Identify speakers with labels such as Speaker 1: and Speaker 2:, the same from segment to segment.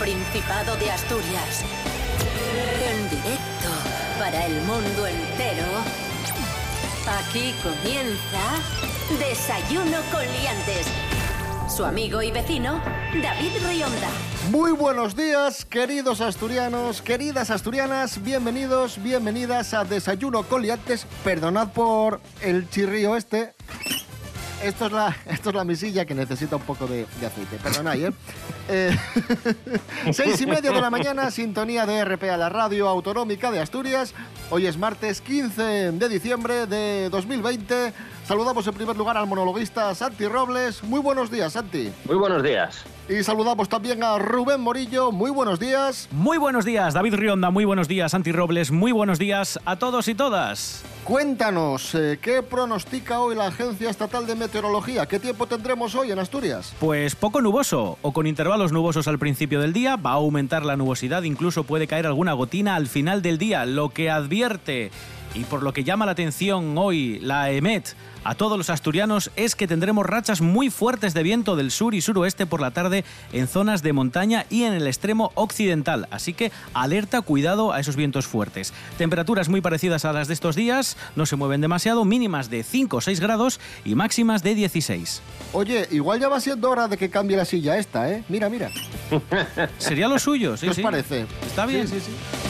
Speaker 1: Principado de Asturias. En directo para el mundo entero. Aquí comienza Desayuno con Liantes. Su amigo y vecino, David Rionda.
Speaker 2: Muy buenos días, queridos asturianos, queridas asturianas, bienvenidos, bienvenidas a Desayuno con Liantes. Perdonad por el chirrío este. Esto es la, esto es la misilla que necesita un poco de, de aceite. Perdonad, ¿eh? eh seis y media de la mañana, sintonía de RP a la radio autonómica de Asturias. Hoy es martes 15 de diciembre de 2020. Saludamos en primer lugar al monologuista Santi Robles. Muy buenos días, Santi.
Speaker 3: Muy buenos días.
Speaker 2: Y saludamos también a Rubén Morillo. Muy buenos días.
Speaker 4: Muy buenos días, David Rionda. Muy buenos días, Santi Robles. Muy buenos días a todos y todas.
Speaker 2: Cuéntanos, eh, ¿qué pronostica hoy la Agencia Estatal de Meteorología? ¿Qué tiempo tendremos hoy en Asturias?
Speaker 4: Pues poco nuboso, o con intervalos nubosos al principio del día, va a aumentar la nubosidad, incluso puede caer alguna gotina al final del día, lo que advierte y por lo que llama la atención hoy la EMET a todos los asturianos es que tendremos rachas muy fuertes de viento del sur y suroeste por la tarde en zonas de montaña y en el extremo occidental. Así que alerta, cuidado a esos vientos fuertes. Temperaturas muy parecidas a las de estos días, no se mueven demasiado, mínimas de 5 o 6 grados y máximas de 16.
Speaker 2: Oye, igual ya va siendo hora de que cambie la silla esta, ¿eh? Mira, mira.
Speaker 4: Sería lo suyo, sí,
Speaker 2: ¿Qué os parece?
Speaker 4: Está bien.
Speaker 2: Sí, sí, sí.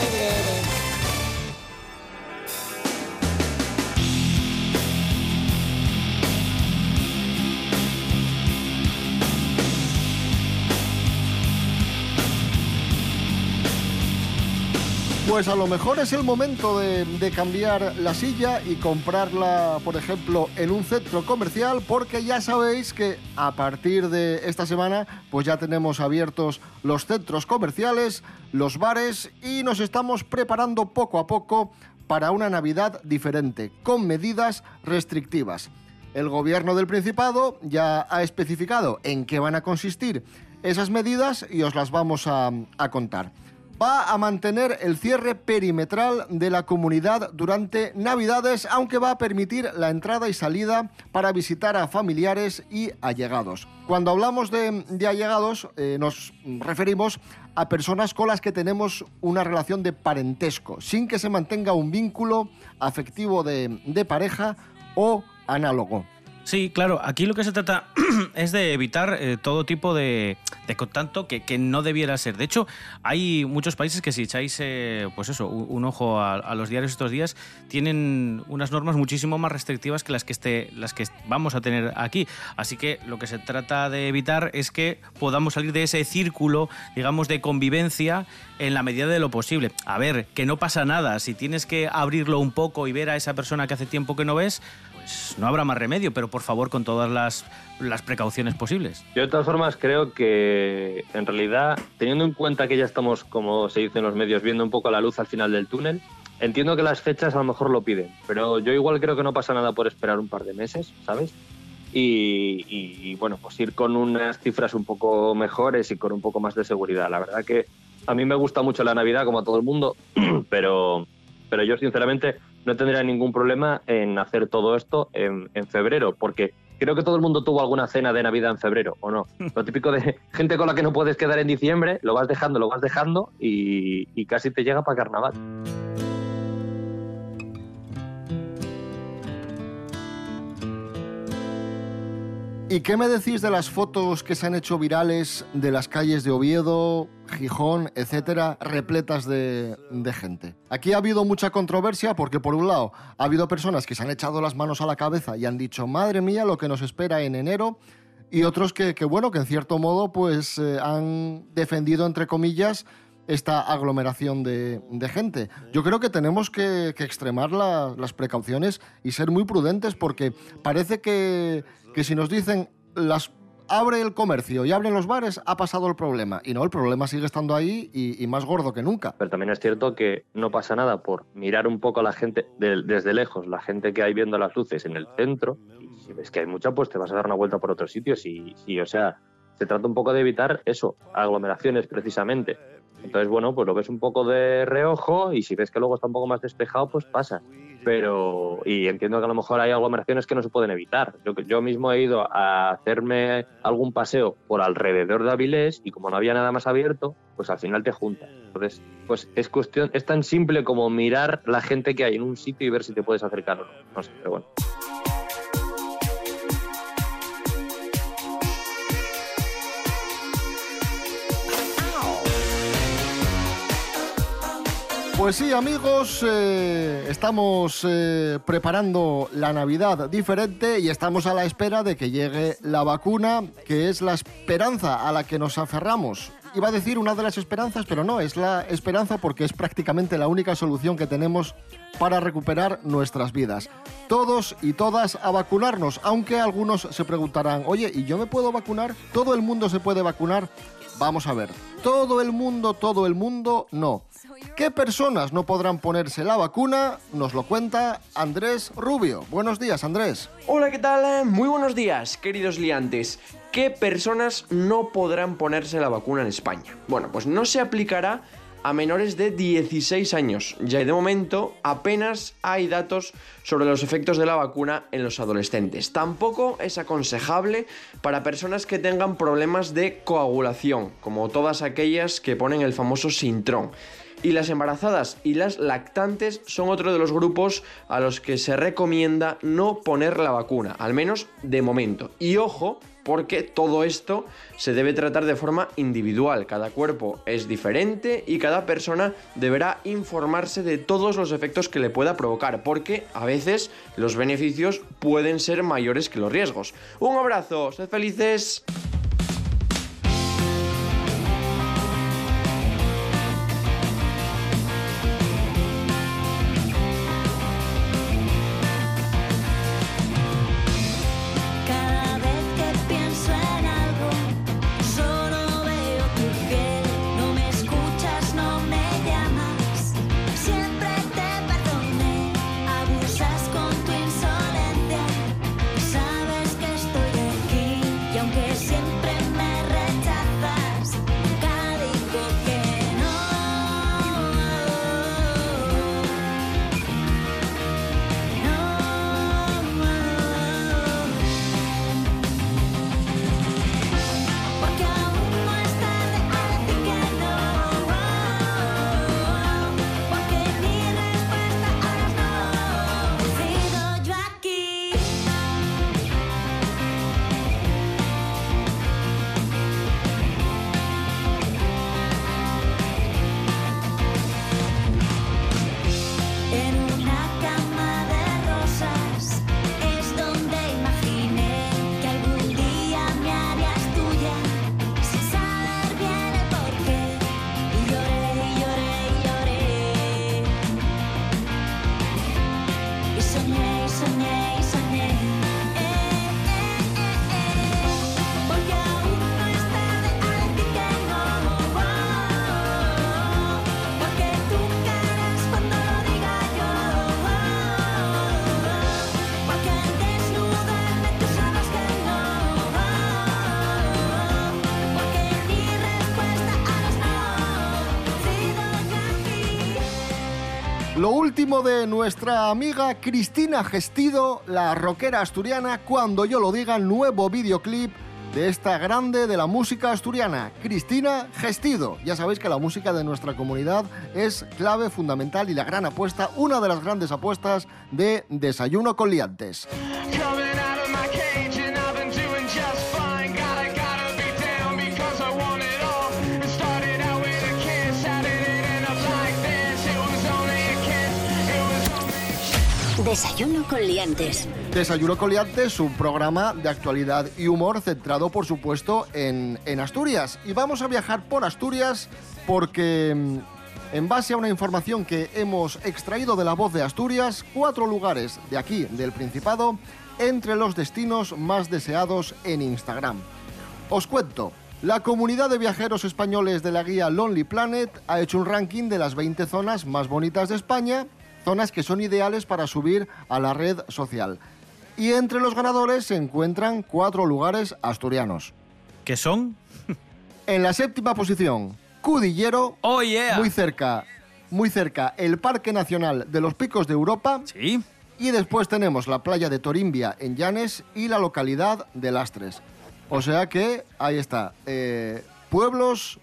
Speaker 2: Pues a lo mejor es el momento de, cambiar la silla y comprarla, por ejemplo, en un centro comercial, porque ya sabéis que a partir de esta semana, pues ya tenemos abiertos los centros comerciales, los bares y nos estamos preparando poco a poco para una Navidad diferente, con medidas restrictivas. El gobierno del Principado ya ha especificado en qué van a consistir esas medidas y os las vamos a contar va a mantener el cierre perimetral de la comunidad durante Navidades, aunque va a permitir la entrada y salida para visitar a familiares y allegados. Cuando hablamos de, allegados, eh, nos referimos a personas con las que tenemos una relación de parentesco, sin que se mantenga un vínculo afectivo de pareja o análogo.
Speaker 4: Sí, claro, aquí lo que se trata es de evitar eh, todo tipo de, de contacto que, no debiera ser. De hecho, hay muchos países que si echáis eh, pues eso, un, ojo a, a, los diarios estos días, tienen unas normas muchísimo más restrictivas que las que, este, las que vamos a tener aquí. Así que lo que se trata de evitar es que podamos salir de ese círculo, digamos, de convivencia en la medida de lo posible. A ver, que no pasa nada. Si tienes que abrirlo un poco y ver a esa persona que hace tiempo que no ves, pues no habrá más remedio, pero por favor con todas las, las, precauciones posibles.
Speaker 3: Yo de todas formas creo que en realidad, teniendo en cuenta que ya estamos, como se dice en los medios, viendo un poco la luz al final del túnel, entiendo que las fechas a lo mejor lo piden, pero yo igual creo que no pasa nada por esperar un par de meses, ¿sabes? Y, y, y bueno, pues ir con unas cifras un poco mejores y con un poco más de seguridad. La verdad que a mí me gusta mucho la Navidad, como a todo el mundo, pero, pero yo sinceramente no tendría ningún problema en hacer todo esto en, en, febrero, porque creo que todo el mundo tuvo alguna cena de Navidad en febrero, ¿o no? Lo típico de gente con la que no puedes quedar en diciembre, lo vas dejando, lo vas dejando y, y casi te llega para carnaval.
Speaker 2: ¿Y qué me decís de las fotos que se han hecho virales de las calles de Oviedo, Gijón, etcétera, repletas de, gente? Aquí ha habido mucha controversia porque, por un lado, ha habido personas que se han echado las manos a la cabeza y han dicho, madre mía, lo que nos espera en enero, y otros que, que bueno, que en cierto modo, pues eh, han defendido, entre comillas, esta aglomeración de, gente. Yo creo que tenemos que, extremar la, las precauciones y ser muy prudentes porque parece que, que si nos dicen las abre el comercio y abren los bares, ha pasado el problema. Y no, el problema sigue estando ahí y, más gordo que nunca.
Speaker 3: Pero también es cierto que no pasa nada por mirar un poco a la gente de, desde lejos, la gente que hay viendo las luces en el centro. Y si ves que hay mucha, pues te vas a dar una vuelta por otros sitios. Y o sea, se trata un poco de evitar eso, aglomeraciones precisamente. Entonces, bueno, pues lo ves un poco de reojo y si ves que luego está un poco más despejado, pues pasa. Pero, y entiendo que a lo mejor hay aglomeraciones que no se pueden evitar. Yo, yo mismo he ido a hacerme algún paseo por alrededor de Avilés y como no había nada más abierto, pues al final te juntas. Entonces, pues es cuestión, es tan simple como mirar la gente que hay en un sitio y ver si te puedes acercar o no. No sé, pero bueno.
Speaker 2: Pues sí, amigos, eh, estamos eh, preparando la Navidad diferente y estamos a la espera de que llegue la vacuna, que es la esperanza a la que nos aferramos. Iba a decir una de las esperanzas, pero no, es la esperanza porque es prácticamente la única solución que tenemos para recuperar nuestras vidas. Todos y todas a vacunarnos, aunque algunos se preguntarán, oye, ¿y yo me puedo vacunar? ¿Todo el mundo se puede vacunar? Vamos a ver, todo el mundo, todo el mundo, no. ¿Qué personas no podrán ponerse la vacuna? Nos lo cuenta Andrés Rubio. Buenos días, Andrés.
Speaker 5: Hola, ¿qué tal? Muy buenos días, queridos liantes. ¿Qué personas no podrán ponerse la vacuna en España? Bueno, pues no se aplicará a menores de 16 años. Ya de momento apenas hay datos sobre los efectos de la vacuna en los adolescentes. Tampoco es aconsejable para personas que tengan problemas de coagulación, como todas aquellas que ponen el famoso sintrón. Y las embarazadas y las lactantes son otro de los grupos a los que se recomienda no poner la vacuna, al menos de momento. Y ojo, porque todo esto se debe tratar de forma individual. Cada cuerpo es diferente y cada persona deberá informarse de todos los efectos que le pueda provocar, porque a veces los beneficios pueden ser mayores que los riesgos. Un abrazo, sed felices.
Speaker 6: De
Speaker 2: nuestra amiga Cristina Gestido, la rockera asturiana, cuando yo lo diga, nuevo videoclip de esta grande de la música asturiana, Cristina Gestido. Ya sabéis que la música de nuestra comunidad es clave fundamental y la gran apuesta, una de las grandes apuestas de Desayuno con Liantes.
Speaker 1: Desayuno con liantes.
Speaker 2: Desayuno con Liantes, un programa de actualidad y humor centrado, por supuesto, en, en Asturias. Y vamos a viajar por Asturias porque, mm, en base a una información que hemos extraído de la voz de Asturias, cuatro lugares de aquí, del Principado, entre los destinos más deseados en Instagram. Os cuento. La comunidad de viajeros españoles de la guía Lonely Planet ha hecho un ranking de las 20 zonas más bonitas de España, zonas que son ideales para subir a la red social. Y entre los ganadores se encuentran cuatro lugares asturianos.
Speaker 4: Que son...
Speaker 2: En la séptima posición, Cudillero,
Speaker 4: ¡Oh, yeah!
Speaker 2: muy cerca, muy cerca, el Parque Nacional de los Picos de Europa.
Speaker 4: Sí.
Speaker 2: Y después tenemos la playa de Torimbia en Llanes y la localidad de Lastres. O sea que ahí está. eh, pueblos,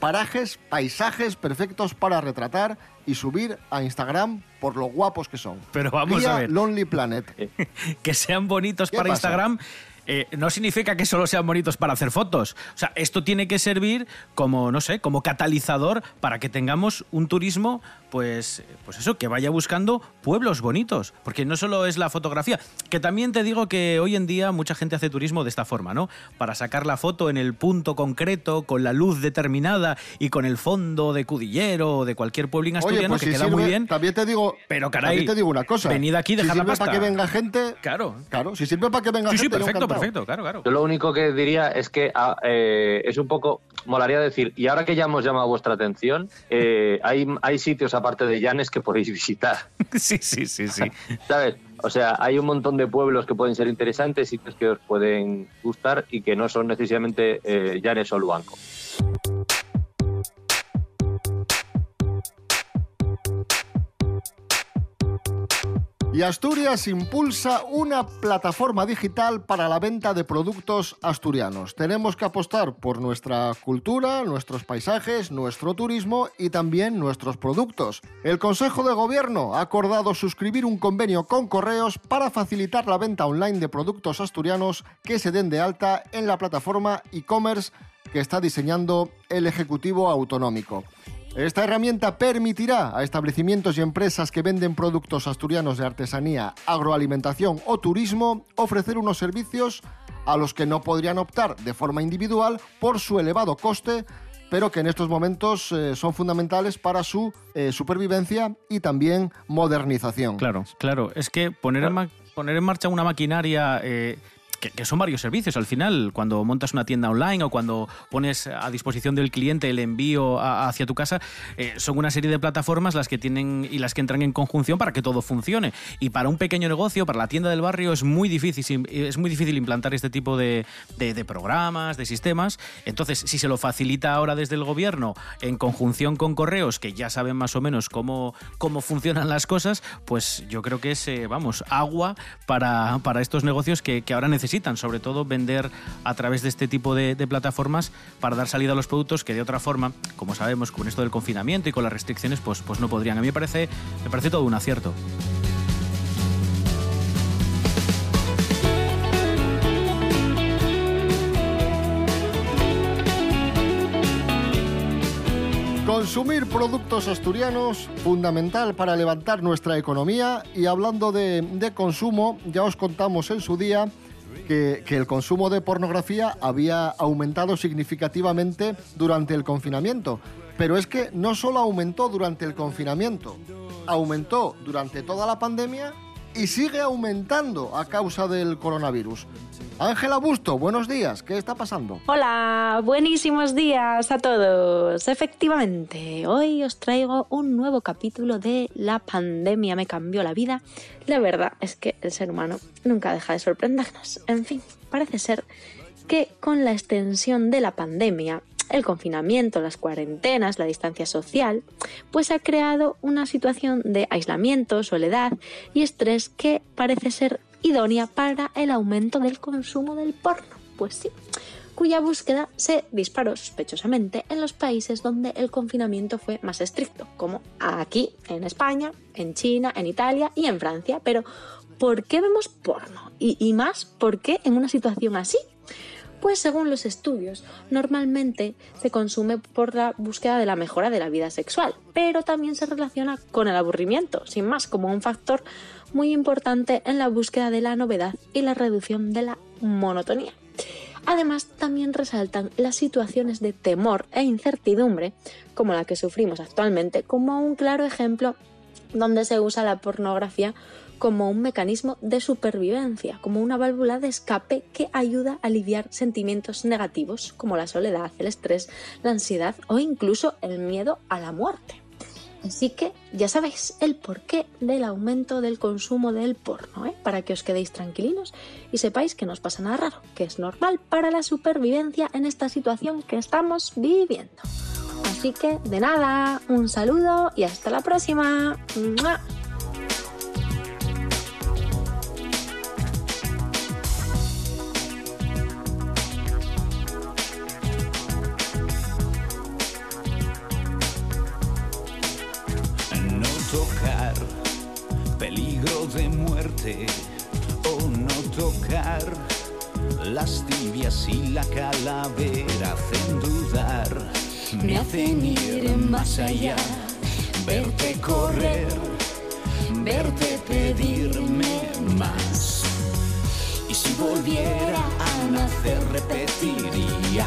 Speaker 2: parajes, paisajes perfectos para retratar y subir a Instagram por lo guapos que son.
Speaker 4: Pero vamos
Speaker 2: Vía
Speaker 4: a ver.
Speaker 2: Lonely Planet.
Speaker 4: que sean bonitos
Speaker 2: ¿Qué
Speaker 4: para
Speaker 2: pasa?
Speaker 4: Instagram eh, no significa que solo sean bonitos para hacer fotos. O sea, esto tiene que servir como, no sé, como catalizador para que tengamos un turismo, pues, pues eso, que vaya buscando pueblos bonitos. Porque no solo es la fotografía, que también te digo que hoy en día mucha gente hace turismo de esta forma, ¿no? Para sacar la foto en el punto concreto, con la luz determinada y con el fondo de Cudillero o de cualquier pueblín asturiano
Speaker 2: pues
Speaker 4: que
Speaker 2: si
Speaker 4: queda
Speaker 2: sirve,
Speaker 4: muy bien.
Speaker 2: También te digo,
Speaker 4: Pero, caray,
Speaker 2: también te digo una cosa.
Speaker 4: venid aquí,
Speaker 2: si
Speaker 4: dejad la pasta.
Speaker 2: para que venga gente.
Speaker 4: Claro.
Speaker 2: Claro, si sirve para que venga
Speaker 4: Sí, sí,
Speaker 2: gente. yo
Speaker 4: perfecto. Perfecto, claro, claro.
Speaker 3: Yo lo único que diría es que ah, eh, es un poco, molaría decir, y ahora que ya hemos llamado vuestra atención, eh, hay, hay sitios aparte de Llanes que podéis visitar,
Speaker 4: Sí, sí, sí, sí.
Speaker 3: ¿sabes? O sea, hay un montón de pueblos que pueden ser interesantes, sitios que os pueden gustar y que no son necesariamente eh, Llanes o Luanco.
Speaker 2: Y Asturias impulsa una plataforma digital para la venta de productos asturianos. Tenemos que apostar por nuestra cultura, nuestros paisajes, nuestro turismo y también nuestros productos. El Consejo de Gobierno ha acordado suscribir un convenio con Correos para facilitar la venta online de productos asturianos que se den de alta en la plataforma e-commerce que está diseñando el Ejecutivo Autonómico. Esta herramienta permitirá a establecimientos y empresas que venden productos asturianos de artesanía, agroalimentación o turismo ofrecer unos servicios a los que no podrían optar de forma individual por su elevado coste, pero que en estos momentos eh, son fundamentales para su eh, supervivencia y también modernización.
Speaker 4: Claro, claro. Es que poner, En, ma- poner en marcha una maquinaria... eh, que, son varios servicios al final, cuando montas una tienda online o cuando pones a disposición del cliente el envío hacia tu casa, eh, son una serie de plataformas las que tienen y las que entran en conjunción para que todo funcione. Y para un pequeño negocio, para la tienda del barrio, es muy difícil, es muy difícil implantar este tipo de, de- de programas, de sistemas. Entonces, si se lo facilita ahora desde el gobierno en conjunción con correos, que ya saben más o menos cómo, cómo funcionan las cosas, pues yo creo que es, eh, vamos, agua para, para estos negocios que, que ahora necesitan, sobre todo vender a través de este tipo de, plataformas para dar salida a los productos que de otra forma, como sabemos, con esto del confinamiento y con las restricciones, pues, pues no podrían. A mí me parece, me parece todo un acierto.
Speaker 2: Consumir productos asturianos, fundamental para levantar nuestra economía. Y hablando de consumo, ya os contamos en su día que, el consumo de pornografía había aumentado significativamente durante el confinamiento. Pero es que no solo aumentó durante el confinamiento, aumentó durante toda la pandemia y sigue aumentando a causa del coronavirus. Ángela Busto, buenos días, ¿qué está pasando?
Speaker 7: Hola, buenísimos días a todos. Efectivamente, hoy os traigo un nuevo capítulo de La pandemia me cambió la vida. La verdad es que el ser humano nunca deja de sorprendernos. En fin, parece ser que con la extensión de la pandemia, el confinamiento, las cuarentenas, la distancia social, pues ha creado una situación de aislamiento, soledad y estrés que parece ser idónea para el aumento del consumo del porno. Pues sí, cuya búsqueda se disparó sospechosamente en los países donde el confinamiento fue más estricto, como aquí, en España, en China, en Italia y en Francia. Pero, ¿por qué vemos porno? Y, y más, ¿por qué en una situación así? Pues según los estudios, normalmente se consume por la búsqueda de la mejora de la vida sexual, pero también se relaciona con el aburrimiento, sin más, como un factor muy importante en la búsqueda de la novedad y la reducción de la monotonía. Además, también resaltan las situaciones de temor e incertidumbre, como la que sufrimos actualmente, como un claro ejemplo donde se usa la pornografía como un mecanismo de supervivencia, como una válvula de escape que ayuda a aliviar sentimientos negativos como la soledad, el estrés, la ansiedad o incluso el miedo a la muerte. Así que ya sabéis el porqué del aumento del consumo del porno, ¿eh? para que os quedéis tranquilinos y sepáis que no os pasa nada raro, que es normal para la supervivencia en esta situación que estamos viviendo. Así que de nada, un saludo y hasta la próxima. ¡Mua!
Speaker 8: Me hacen ir más allá, verte correr, verte pedirme más. Y si volviera a nacer repetiría.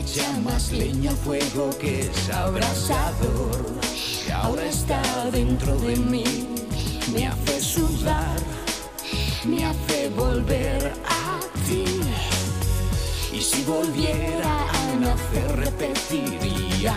Speaker 8: Echa más leña fuego que es abrasador. Ahora está dentro de mí. Me hace sudar. Me hace volver a ti. Y si volviera a nacer repetiría.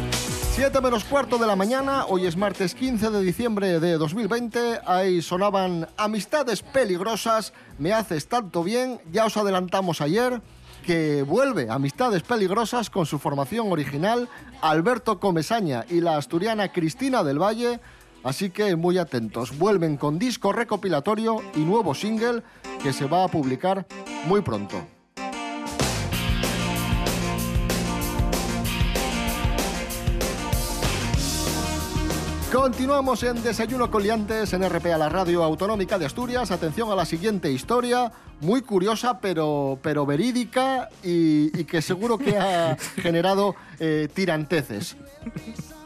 Speaker 2: 7 menos cuarto de la mañana, hoy es martes 15 de diciembre de 2020, ahí sonaban Amistades peligrosas, me haces tanto bien, ya os adelantamos ayer que vuelve Amistades peligrosas con su formación original Alberto Comesaña y la asturiana Cristina del Valle, así que muy atentos, vuelven con disco recopilatorio y nuevo single que se va a publicar muy pronto. Continuamos en Desayuno con Liantes en RPA, la radio autonómica de Asturias. Atención a la siguiente historia, muy curiosa pero, pero verídica y, y que seguro que ha generado eh, tiranteces.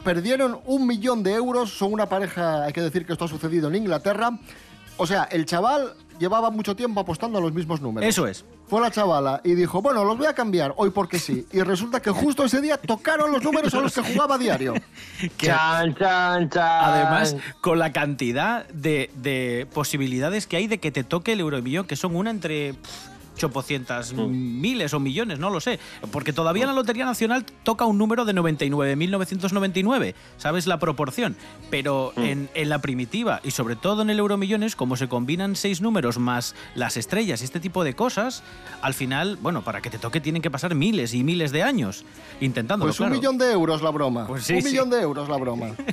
Speaker 2: Perdieron un millón de euros, son una pareja, hay que decir que esto ha sucedido en Inglaterra. O sea, el chaval llevaba mucho tiempo apostando a los mismos números.
Speaker 4: Eso es.
Speaker 2: Fue la chavala y dijo, bueno, los voy a cambiar hoy porque sí. Y resulta que justo ese día tocaron los números a los que jugaba a diario.
Speaker 4: Que-
Speaker 3: Chan, chan, chan.
Speaker 4: Además, con la cantidad de, de posibilidades que hay de que te toque el euromillón, que son una entre pff, chopocientas miles o millones, no lo sé. Porque todavía en la Lotería Nacional toca un número de 99.999, ¿sabes la proporción? Pero en, en la primitiva y sobre todo en el euromillones, como se combinan seis números más las estrellas y este tipo de cosas, al final, bueno, para que te toque tienen que pasar miles y miles de años intentándolo.
Speaker 2: Pues un
Speaker 4: claro.
Speaker 2: millón de euros la broma.
Speaker 4: Pues sí,
Speaker 2: un
Speaker 4: sí.
Speaker 2: millón de euros la broma.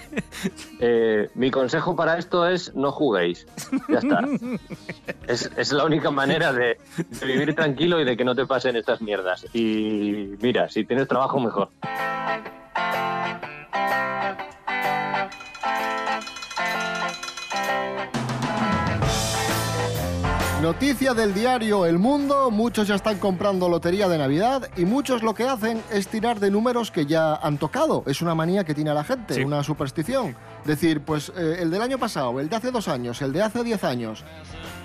Speaker 3: Eh, mi consejo para esto es no juguéis. Ya está. es, es la única manera de, de vivir tranquilo y de que no te pasen estas mierdas. Y mira, si tienes trabajo, mejor.
Speaker 2: Noticia del diario El Mundo, muchos ya están comprando lotería de Navidad y muchos lo que hacen es tirar de números que ya han tocado. Es una manía que tiene la gente,
Speaker 4: Sí.
Speaker 2: una superstición. Decir, pues eh, el del año pasado, el de hace dos años, el de hace diez años.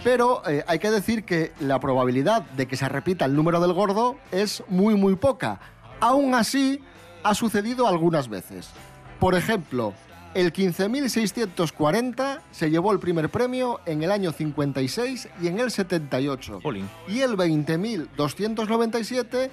Speaker 2: Pero eh, hay que decir que la probabilidad de que se repita el número del gordo es muy muy poca. Aún así, ha sucedido algunas veces. Por ejemplo, el 15.640 se llevó el primer premio en el año 56 y en el 78.
Speaker 4: Jolín.
Speaker 2: Y el 20.297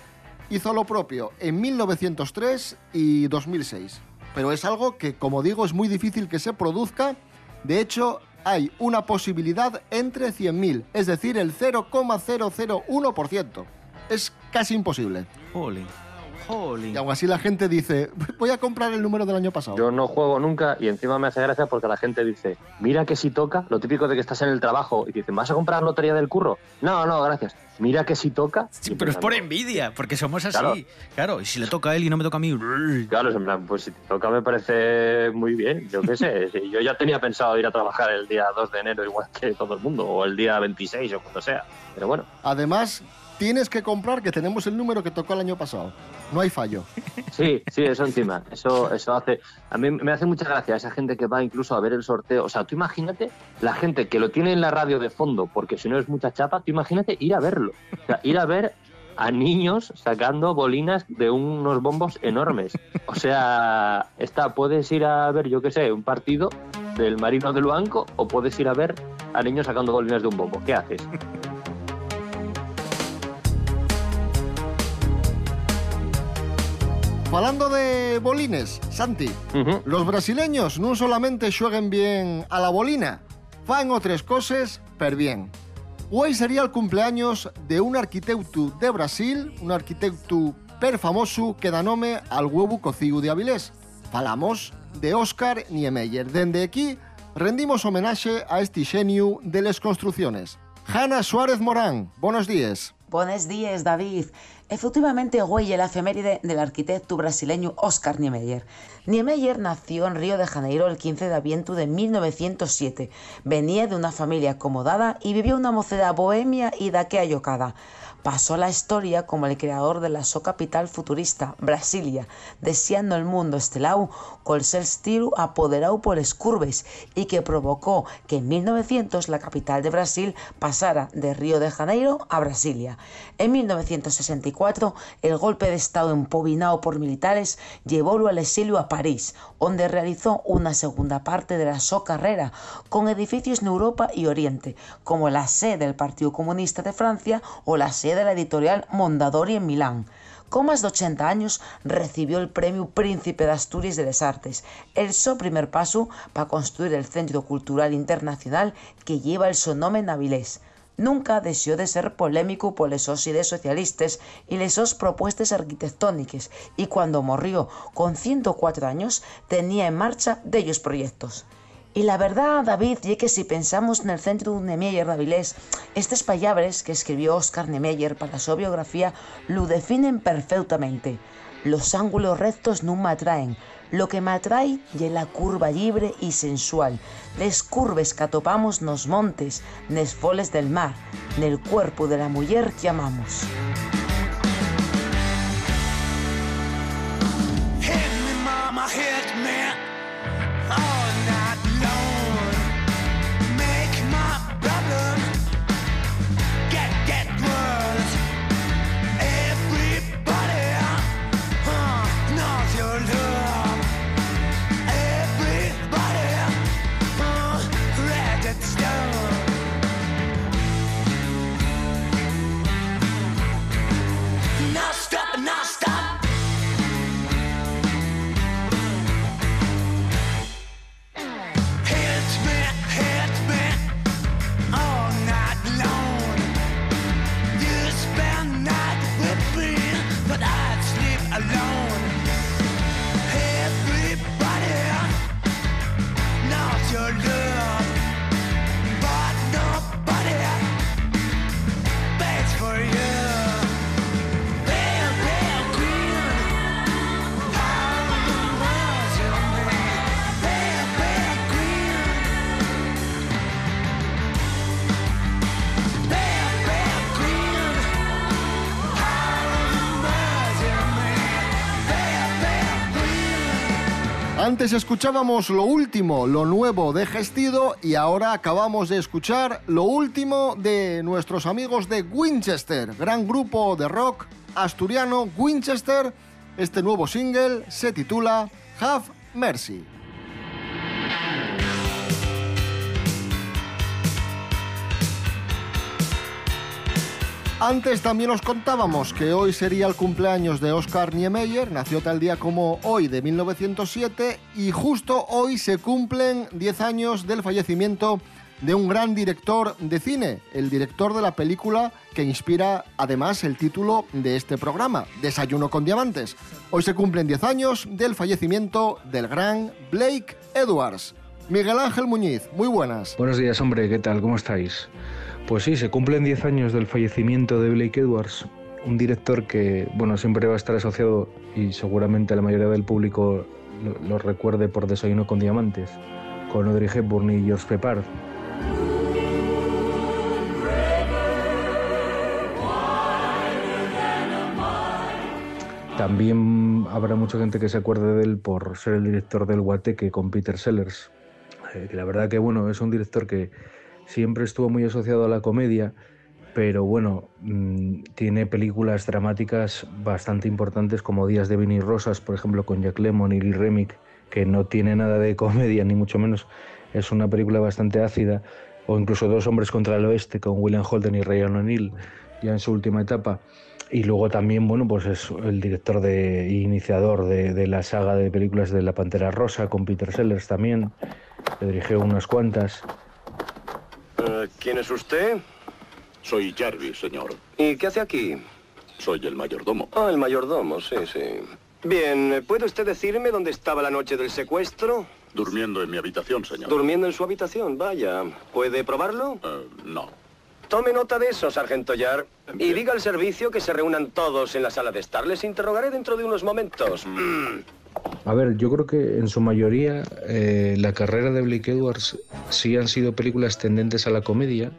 Speaker 2: hizo lo propio en 1903 y 2006. Pero es algo que, como digo, es muy difícil que se produzca. De hecho, hay una posibilidad entre 100.000, es decir, el 0,001%. Es casi imposible.
Speaker 4: Jolín. Jolín.
Speaker 2: Y aún así la gente dice, voy a comprar el número del año pasado.
Speaker 3: Yo no juego nunca y encima me hace gracia porque la gente dice, mira que si toca, lo típico de que estás en el trabajo y te dicen, ¿vas a comprar lotería del curro? No, no, gracias. Mira que si toca.
Speaker 4: Sí, pero es por envidia, porque somos así.
Speaker 3: Claro.
Speaker 4: Claro. y si le toca a él y no me toca a mí.
Speaker 3: Claro, es en plan, pues si te toca me parece muy bien, yo qué sé. si yo ya tenía pensado ir a trabajar el día 2 de enero igual que todo el mundo, o el día 26 o cuando sea. Pero bueno,
Speaker 2: Además, tienes que comprar que tenemos el número que tocó el año pasado. No hay fallo.
Speaker 3: sí, sí, eso encima. Eso, eso hace. A mí me hace mucha gracia esa gente que va incluso a ver el sorteo. O sea, tú imagínate la gente que lo tiene en la radio de fondo, porque si no es mucha chapa, tú imagínate ir a verlo. O sea, ir a ver a niños sacando bolinas de unos bombos enormes. O sea, está, puedes ir a ver, yo qué sé, un partido del Marino del Banco o puedes ir a ver a niños sacando bolinas de un bombo. ¿Qué haces?
Speaker 2: Falando de bolines, Santi,
Speaker 3: Ujú.
Speaker 2: los brasileños no solamente jueguen bien a la bolina, fan otras cosas per bien. Hoy sería el cumpleaños de un arquitecto de Brasil, un arquitecto per famoso que da nome al huevo cocido de Avilés. Falamos de Oscar Niemeyer. Dende aquí rendimos homenaje a este genio de las construcciones. Hanna Suárez Morán, buenos días.
Speaker 9: Buenos días, David. Efectivamente, hoy es la efeméride del arquitecto brasileño Oscar Niemeyer. Niemeyer nació en Río de Janeiro el 15 de aviento de 1907. Venía de una familia acomodada y vivió una mocedad bohemia y daquea yocada. Pasó la historia como el creador de la so capital futurista, Brasilia, deseando el mundo estelao col ser estilo apoderado por les y que provocó que en 1900 la capital de Brasil pasara de Río de Janeiro a Brasilia. En 1964 el golpe de estado empobinado por militares llevólo al exilio a París, donde realizó una segunda parte de la so carrera con edificios en Europa y Oriente, como la sede del Partido Comunista de Francia o la sede de la editorial Mondadori en Milán. Con más de 80 años recibió el premio Príncipe de Asturias de las Artes, el so primer paso para construir el Centro Cultural Internacional que lleva el su nombre en Avilés. Nunca deseó de ser polémico por les sos ideas socialistas y les sos propuestas arquitectónicas y cuando morrió con 104 años tenía en marcha de ellos proyectos. Y la verdad, David, y que si pensamos en el centro de Niemeyer de Avilés, estas palabras que escribió Oscar Niemeyer para su biografía lo definen perfectamente. Los ángulos rectos no me atraen. Lo que me atrae es la curva libre y sensual. Les curves que atopamos nos montes, nes foles del mar, nel cuerpo de la mujer que amamos.
Speaker 2: Antes escuchábamos lo último, lo nuevo de Gestido y ahora acabamos de escuchar lo último de nuestros amigos de Winchester, gran grupo de rock asturiano Winchester. Este nuevo single se titula Have Mercy. Antes también os contábamos que hoy sería el cumpleaños de Oscar Niemeyer, nació tal día como hoy de 1907 y justo hoy se cumplen 10 años del fallecimiento de un gran director de cine, el director de la película que inspira además el título de este programa, Desayuno con Diamantes. Hoy se cumplen 10 años del fallecimiento del gran Blake Edwards. Miguel Ángel Muñiz, muy buenas.
Speaker 10: Buenos días, hombre, ¿qué tal? ¿Cómo estáis? Pues sí, se cumplen 10 años del fallecimiento de Blake Edwards, un director que, bueno, siempre va a estar asociado y seguramente la mayoría del público lo, recuerde por Desayuno con Diamantes, con Audrey Hepburn y George Pepard. También habrá mucha gente que se acuerde de él por ser el director del Guateque con Peter Sellers. Eh, la verdad que bueno, es un director que siempre estuvo muy asociado a la comedia, pero bueno, mm, tiene películas dramáticas bastante importantes como Días de Vino y Rosas, por ejemplo, con Jack Lemmon y Lee Remick, que no tiene nada de comedia, ni mucho menos. Es una película bastante ácida. O incluso Dos hombres contra el oeste con William Holden y Ryan O'Neill, ya en su última etapa. Y luego también, bueno, pues es el director de, iniciador de, de la saga de películas de La Pantera Rosa con Peter Sellers también. Le dirigió unas cuantas.
Speaker 11: Eh, ¿Quién es usted?
Speaker 12: Soy Jarvis, señor.
Speaker 11: ¿Y qué hace aquí?
Speaker 12: Soy el mayordomo.
Speaker 11: Ah, el mayordomo, sí, sí. Bien, ¿puede usted decirme dónde estaba la noche del secuestro?
Speaker 12: Durmiendo en mi habitación, señor.
Speaker 11: Durmiendo en su habitación, vaya. ¿Puede probarlo?
Speaker 12: Eh, no.
Speaker 11: Tome nota de eso, sargento Yar. Y diga al servicio que se reúnan todos en la sala de estar. Les interrogaré dentro de unos momentos. Mm.
Speaker 10: A ver, yo creo que en su mayoría eh, la carrera de Blake Edwards sí han sido películas tendentes a la comedia,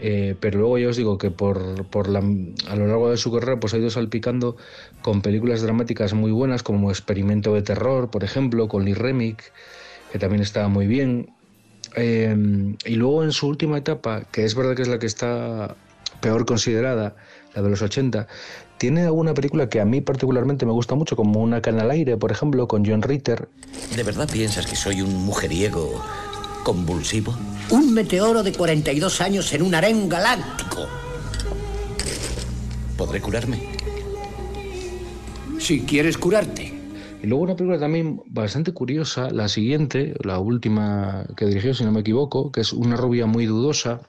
Speaker 10: eh, pero luego ya os digo que por, por la, a lo largo de su carrera pues ha ido salpicando con películas dramáticas muy buenas como Experimento de Terror, por ejemplo, con Lee Remick, que también estaba muy bien. Eh, y luego en su última etapa, que es verdad que es la que está peor considerada, la de los 80, tiene alguna película que a mí particularmente me gusta mucho, como Una cana al aire, por ejemplo, con John Ritter.
Speaker 13: ¿De verdad piensas que soy un mujeriego convulsivo?
Speaker 14: Un meteoro de 42 años en un harén galáctico.
Speaker 13: ¿Podré curarme?
Speaker 14: Si quieres curarte.
Speaker 10: Y luego una película también bastante curiosa, la siguiente, la última que dirigió, si no me equivoco, que es Una rubia muy dudosa,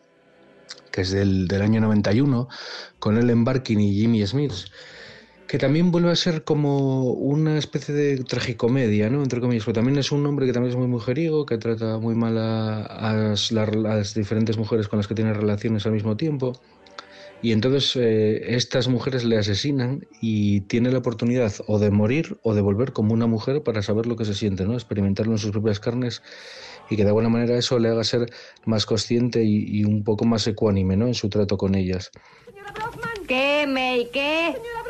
Speaker 10: que es del, del año 91, con Ellen Barkin y Jimmy Smith, que también vuelve a ser como una especie de tragicomedia, ¿no? Entre comillas, pero también es un hombre que también es muy mujeriego, que trata muy mal a, las diferentes mujeres con las que tiene relaciones al mismo tiempo. Y entonces eh, estas mujeres le asesinan y tiene la oportunidad o de morir o de volver como una mujer para saber lo que se siente, ¿no? Experimentarlo en sus propias carnes y que de alguna manera eso le haga ser más consciente y, y un poco más ecuánime, ¿no? En su trato con ellas.
Speaker 15: ¿Qué, May? ¿Qué? Señora.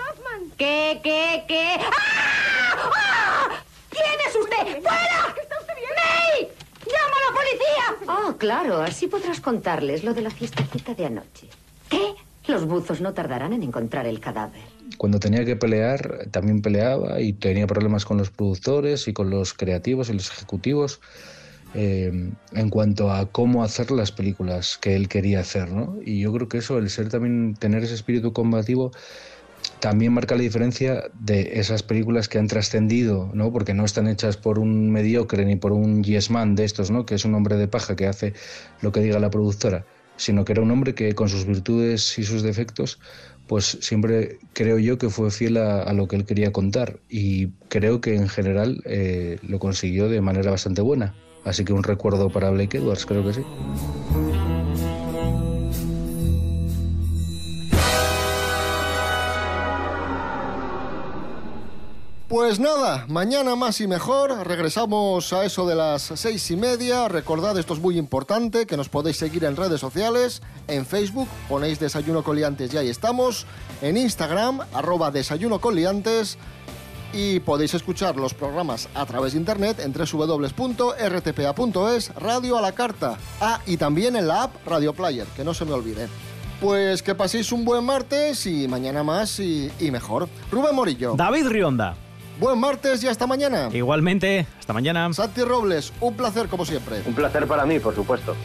Speaker 15: ¿Qué, qué, qué? ¡Ah! ¡Ah! ¿Quién es usted? ¡Fuera! ¿Está usted bien? ¡May! ¡Llama a la policía!
Speaker 16: Oh, claro, así podrás contarles lo de la fiestecita de anoche. ¿Qué? Los buzos no tardarán en encontrar el cadáver.
Speaker 10: Cuando tenía que pelear, también peleaba y tenía problemas con los productores y con los creativos y los ejecutivos eh, en cuanto a cómo hacer las películas que él quería hacer, ¿no? Y yo creo que eso, el ser también, tener ese espíritu combativo, también marca la diferencia de esas películas que han trascendido, ¿no? Porque no están hechas por un mediocre ni por un yes man de estos, ¿no? Que es un hombre de paja que hace lo que diga la productora, sino que era un hombre que con sus virtudes y sus defectos, pues siempre creo yo que fue fiel a, a lo que él quería contar y creo que en general eh, lo consiguió de manera bastante buena. Así que un recuerdo para Blake Edwards, creo que sí.
Speaker 2: Pues nada, mañana más y mejor. Regresamos a eso de las seis y media. Recordad, esto es muy importante, que nos podéis seguir en redes sociales. En Facebook ponéis Desayuno Coliantes y ahí estamos. En Instagram, arroba Desayuno Coliantes. Y podéis escuchar los programas a través de internet en www.rtpa.es, Radio a la Carta. Ah, y también en la app Radio Player, que no se me olvide. Pues que paséis un buen martes y mañana más y, y mejor. Rubén Morillo.
Speaker 4: David Rionda.
Speaker 2: Buen martes y hasta mañana.
Speaker 4: Igualmente, hasta mañana.
Speaker 2: Santi Robles, un placer como siempre.
Speaker 3: Un placer para mí, por supuesto.